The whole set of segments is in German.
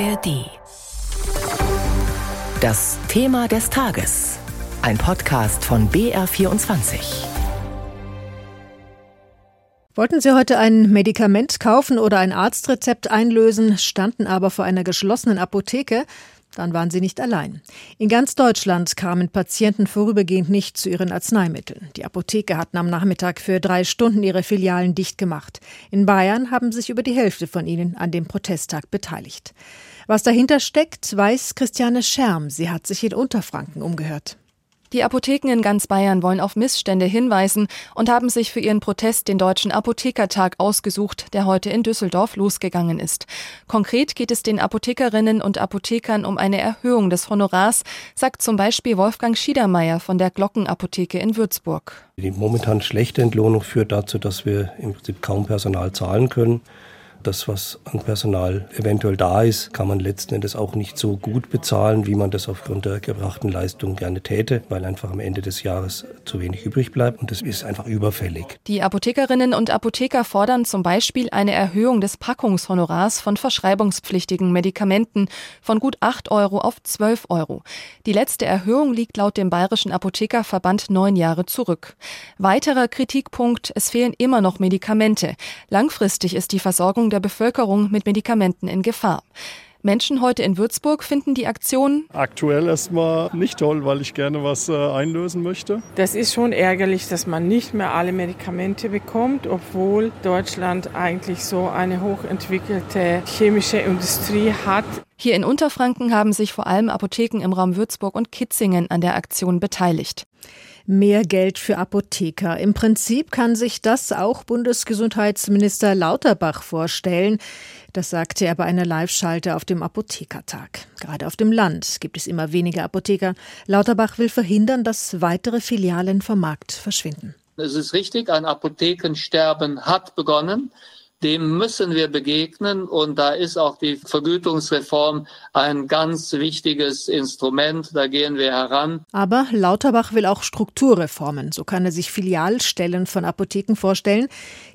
ARD. Das Thema des Tages. Ein Podcast von BR24. Wollten Sie heute ein Medikament kaufen oder ein Arztrezept einlösen, standen aber vor einer geschlossenen Apotheke, dann waren sie nicht allein. In ganz Deutschland kamen Patienten vorübergehend nicht zu ihren Arzneimitteln. Die Apotheke hatten am Nachmittag für drei Stunden ihre Filialen dicht gemacht. In Bayern haben sich über die Hälfte von ihnen an dem Protesttag beteiligt. Was dahinter steckt, weiß Christiane Scherm. Sie hat sich in Unterfranken umgehört. Die Apotheken in ganz Bayern wollen auf Missstände hinweisen und haben sich für ihren Protest den Deutschen Apothekertag ausgesucht, der heute in Düsseldorf losgegangen ist. Konkret geht es den Apothekerinnen und Apothekern um eine Erhöhung des Honorars, sagt zum Beispiel Wolfgang Schiedermeier von der Glockenapotheke in Würzburg. Die momentan schlechte Entlohnung führt dazu, dass wir im Prinzip kaum Personal zahlen können das, was an Personal eventuell da ist, kann man letzten Endes auch nicht so gut bezahlen, wie man das aufgrund der gebrachten Leistung gerne täte, weil einfach am Ende des Jahres zu wenig übrig bleibt und das ist einfach überfällig. Die Apothekerinnen und Apotheker fordern zum Beispiel eine Erhöhung des Packungshonorars von verschreibungspflichtigen Medikamenten von gut 8 Euro auf 12 Euro. Die letzte Erhöhung liegt laut dem Bayerischen Apothekerverband neun Jahre zurück. Weiterer Kritikpunkt, es fehlen immer noch Medikamente. Langfristig ist die Versorgung der Bevölkerung mit Medikamenten in Gefahr. Menschen heute in Würzburg finden die Aktion aktuell erstmal nicht toll, weil ich gerne was äh, einlösen möchte. Das ist schon ärgerlich, dass man nicht mehr alle Medikamente bekommt, obwohl Deutschland eigentlich so eine hochentwickelte chemische Industrie hat. Hier in Unterfranken haben sich vor allem Apotheken im Raum Würzburg und Kitzingen an der Aktion beteiligt mehr Geld für Apotheker. Im Prinzip kann sich das auch Bundesgesundheitsminister Lauterbach vorstellen. Das sagte er bei einer Live-Schalte auf dem Apothekertag. Gerade auf dem Land gibt es immer weniger Apotheker. Lauterbach will verhindern, dass weitere Filialen vom Markt verschwinden. Es ist richtig, ein Apothekensterben hat begonnen dem müssen wir begegnen und da ist auch die Vergütungsreform ein ganz wichtiges Instrument, da gehen wir heran. Aber Lauterbach will auch Strukturreformen, so kann er sich Filialstellen von Apotheken vorstellen.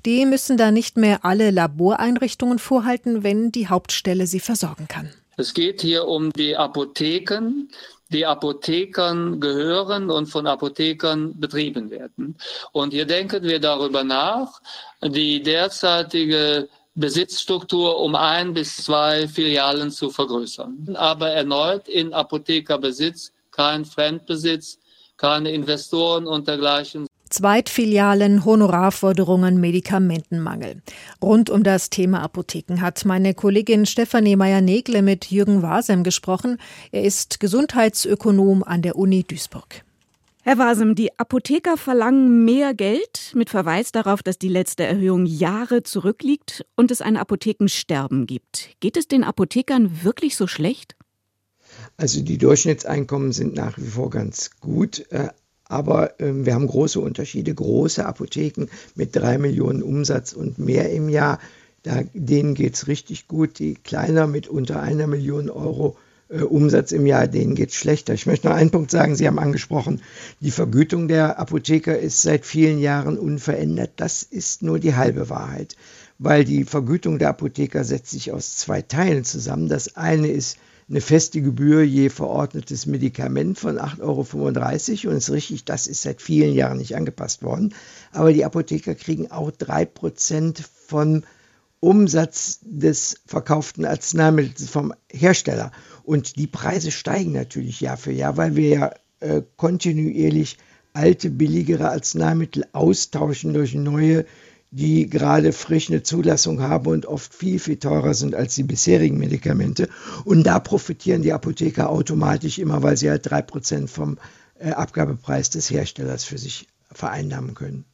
Die müssen da nicht mehr alle Laboreinrichtungen vorhalten, wenn die Hauptstelle sie versorgen kann. Es geht hier um die Apotheken, die Apothekern gehören und von Apothekern betrieben werden. Und hier denken wir darüber nach, die derzeitige Besitzstruktur um ein bis zwei Filialen zu vergrößern. Aber erneut in Apothekerbesitz, kein Fremdbesitz, keine Investoren und dergleichen, Zweitfilialen, Honorarforderungen, Medikamentenmangel. Rund um das Thema Apotheken hat meine Kollegin Stefanie Meyer-Negle mit Jürgen Wasem gesprochen. Er ist Gesundheitsökonom an der Uni Duisburg. Herr Wasem, die Apotheker verlangen mehr Geld mit Verweis darauf, dass die letzte Erhöhung Jahre zurückliegt und es ein Apothekensterben gibt. Geht es den Apothekern wirklich so schlecht? Also die Durchschnittseinkommen sind nach wie vor ganz gut, äh, aber ähm, wir haben große Unterschiede. Große Apotheken mit drei Millionen Umsatz und mehr im Jahr, da, denen geht es richtig gut. Die kleiner mit unter einer Million Euro äh, Umsatz im Jahr, denen geht es schlechter. Ich möchte noch einen Punkt sagen, Sie haben angesprochen, die Vergütung der Apotheker ist seit vielen Jahren unverändert. Das ist nur die halbe Wahrheit, weil die Vergütung der Apotheker setzt sich aus zwei Teilen zusammen. Das eine ist eine feste Gebühr je verordnetes Medikament von 8,35 Euro. Und es ist richtig, das ist seit vielen Jahren nicht angepasst worden. Aber die Apotheker kriegen auch 3% vom Umsatz des verkauften Arzneimittels vom Hersteller. Und die Preise steigen natürlich Jahr für Jahr, weil wir ja äh, kontinuierlich alte, billigere Arzneimittel austauschen durch neue, die gerade frisch eine Zulassung haben und oft viel, viel teurer sind als die bisherigen Medikamente. Und da profitieren die Apotheker automatisch immer, weil sie halt drei Prozent vom äh, Abgabepreis des Herstellers für sich vereinnahmen können.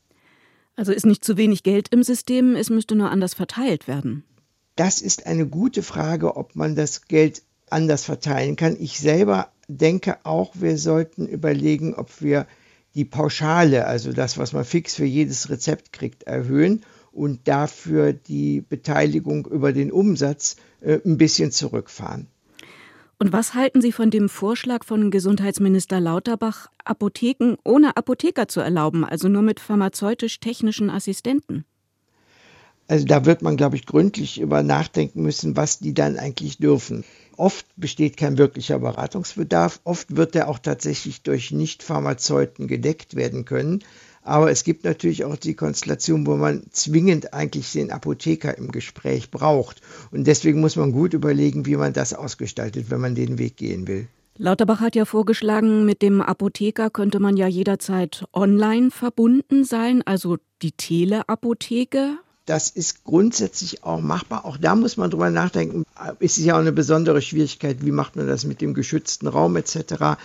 Also ist nicht zu wenig Geld im System, es müsste nur anders verteilt werden. Das ist eine gute Frage, ob man das Geld anders verteilen kann. Ich selber denke auch, wir sollten überlegen, ob wir die Pauschale, also das, was man fix für jedes Rezept kriegt, erhöhen und dafür die Beteiligung über den Umsatz äh, ein bisschen zurückfahren. Und was halten Sie von dem Vorschlag von Gesundheitsminister Lauterbach, Apotheken ohne Apotheker zu erlauben, also nur mit pharmazeutisch-technischen Assistenten? Also da wird man, glaube ich, gründlich über nachdenken müssen, was die dann eigentlich dürfen. Oft besteht kein wirklicher Beratungsbedarf, oft wird er auch tatsächlich durch Nicht-Pharmazeuten gedeckt werden können. Aber es gibt natürlich auch die Konstellation, wo man zwingend eigentlich den Apotheker im Gespräch braucht. Und deswegen muss man gut überlegen, wie man das ausgestaltet, wenn man den Weg gehen will. Lauterbach hat ja vorgeschlagen, mit dem Apotheker könnte man ja jederzeit online verbunden sein, also die Teleapotheke. Das ist grundsätzlich auch machbar. Auch da muss man drüber nachdenken. Es ist ja auch eine besondere Schwierigkeit, wie macht man das mit dem geschützten Raum etc.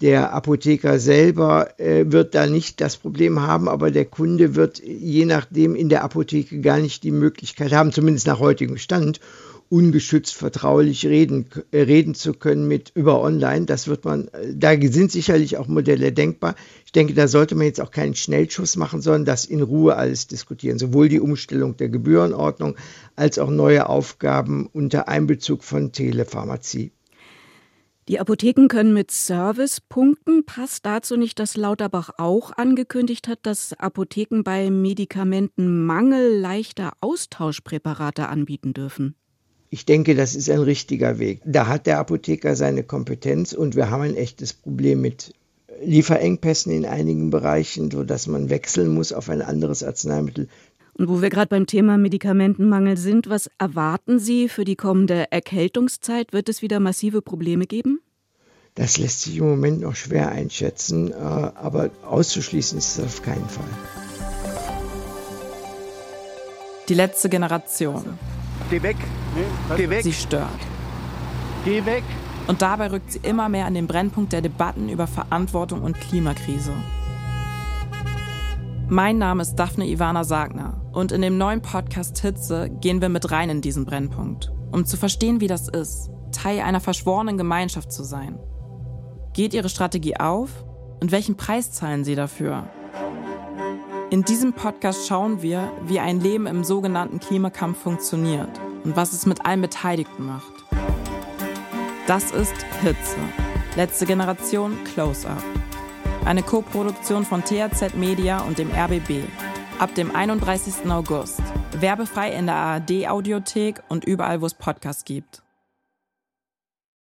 Der Apotheker selber äh, wird da nicht das Problem haben, aber der Kunde wird je nachdem in der Apotheke gar nicht die Möglichkeit haben, zumindest nach heutigem Stand, ungeschützt vertraulich reden, äh, reden zu können mit über online. Das wird man, äh, da sind sicherlich auch Modelle denkbar. Ich denke, da sollte man jetzt auch keinen Schnellschuss machen, sondern das in Ruhe alles diskutieren. Sowohl die Umstellung der Gebührenordnung als auch neue Aufgaben unter Einbezug von Telepharmazie. Die Apotheken können mit Service punkten. Passt dazu nicht, dass Lauterbach auch angekündigt hat, dass Apotheken bei Medikamentenmangel leichter Austauschpräparate anbieten dürfen? Ich denke, das ist ein richtiger Weg. Da hat der Apotheker seine Kompetenz und wir haben ein echtes Problem mit Lieferengpässen in einigen Bereichen, sodass man wechseln muss auf ein anderes Arzneimittel. Und wo wir gerade beim Thema Medikamentenmangel sind, was erwarten Sie für die kommende Erkältungszeit? Wird es wieder massive Probleme geben? Das lässt sich im Moment noch schwer einschätzen, äh, aber auszuschließen ist es auf keinen Fall. Die letzte Generation. Geh weg. Geh weg. Sie stört. Geh weg. Und dabei rückt sie immer mehr an den Brennpunkt der Debatten über Verantwortung und Klimakrise. Mein Name ist Daphne Ivana Sagner und in dem neuen Podcast Hitze gehen wir mit rein in diesen Brennpunkt, um zu verstehen, wie das ist, Teil einer verschworenen Gemeinschaft zu sein. Geht Ihre Strategie auf und welchen Preis zahlen Sie dafür? In diesem Podcast schauen wir, wie ein Leben im sogenannten Klimakampf funktioniert und was es mit allen Beteiligten macht. Das ist Hitze. Letzte Generation Close-Up. Eine Koproduktion von THZ Media und dem RBB. Ab dem 31. August. Werbefrei in der ARD Audiothek und überall, wo es Podcasts gibt.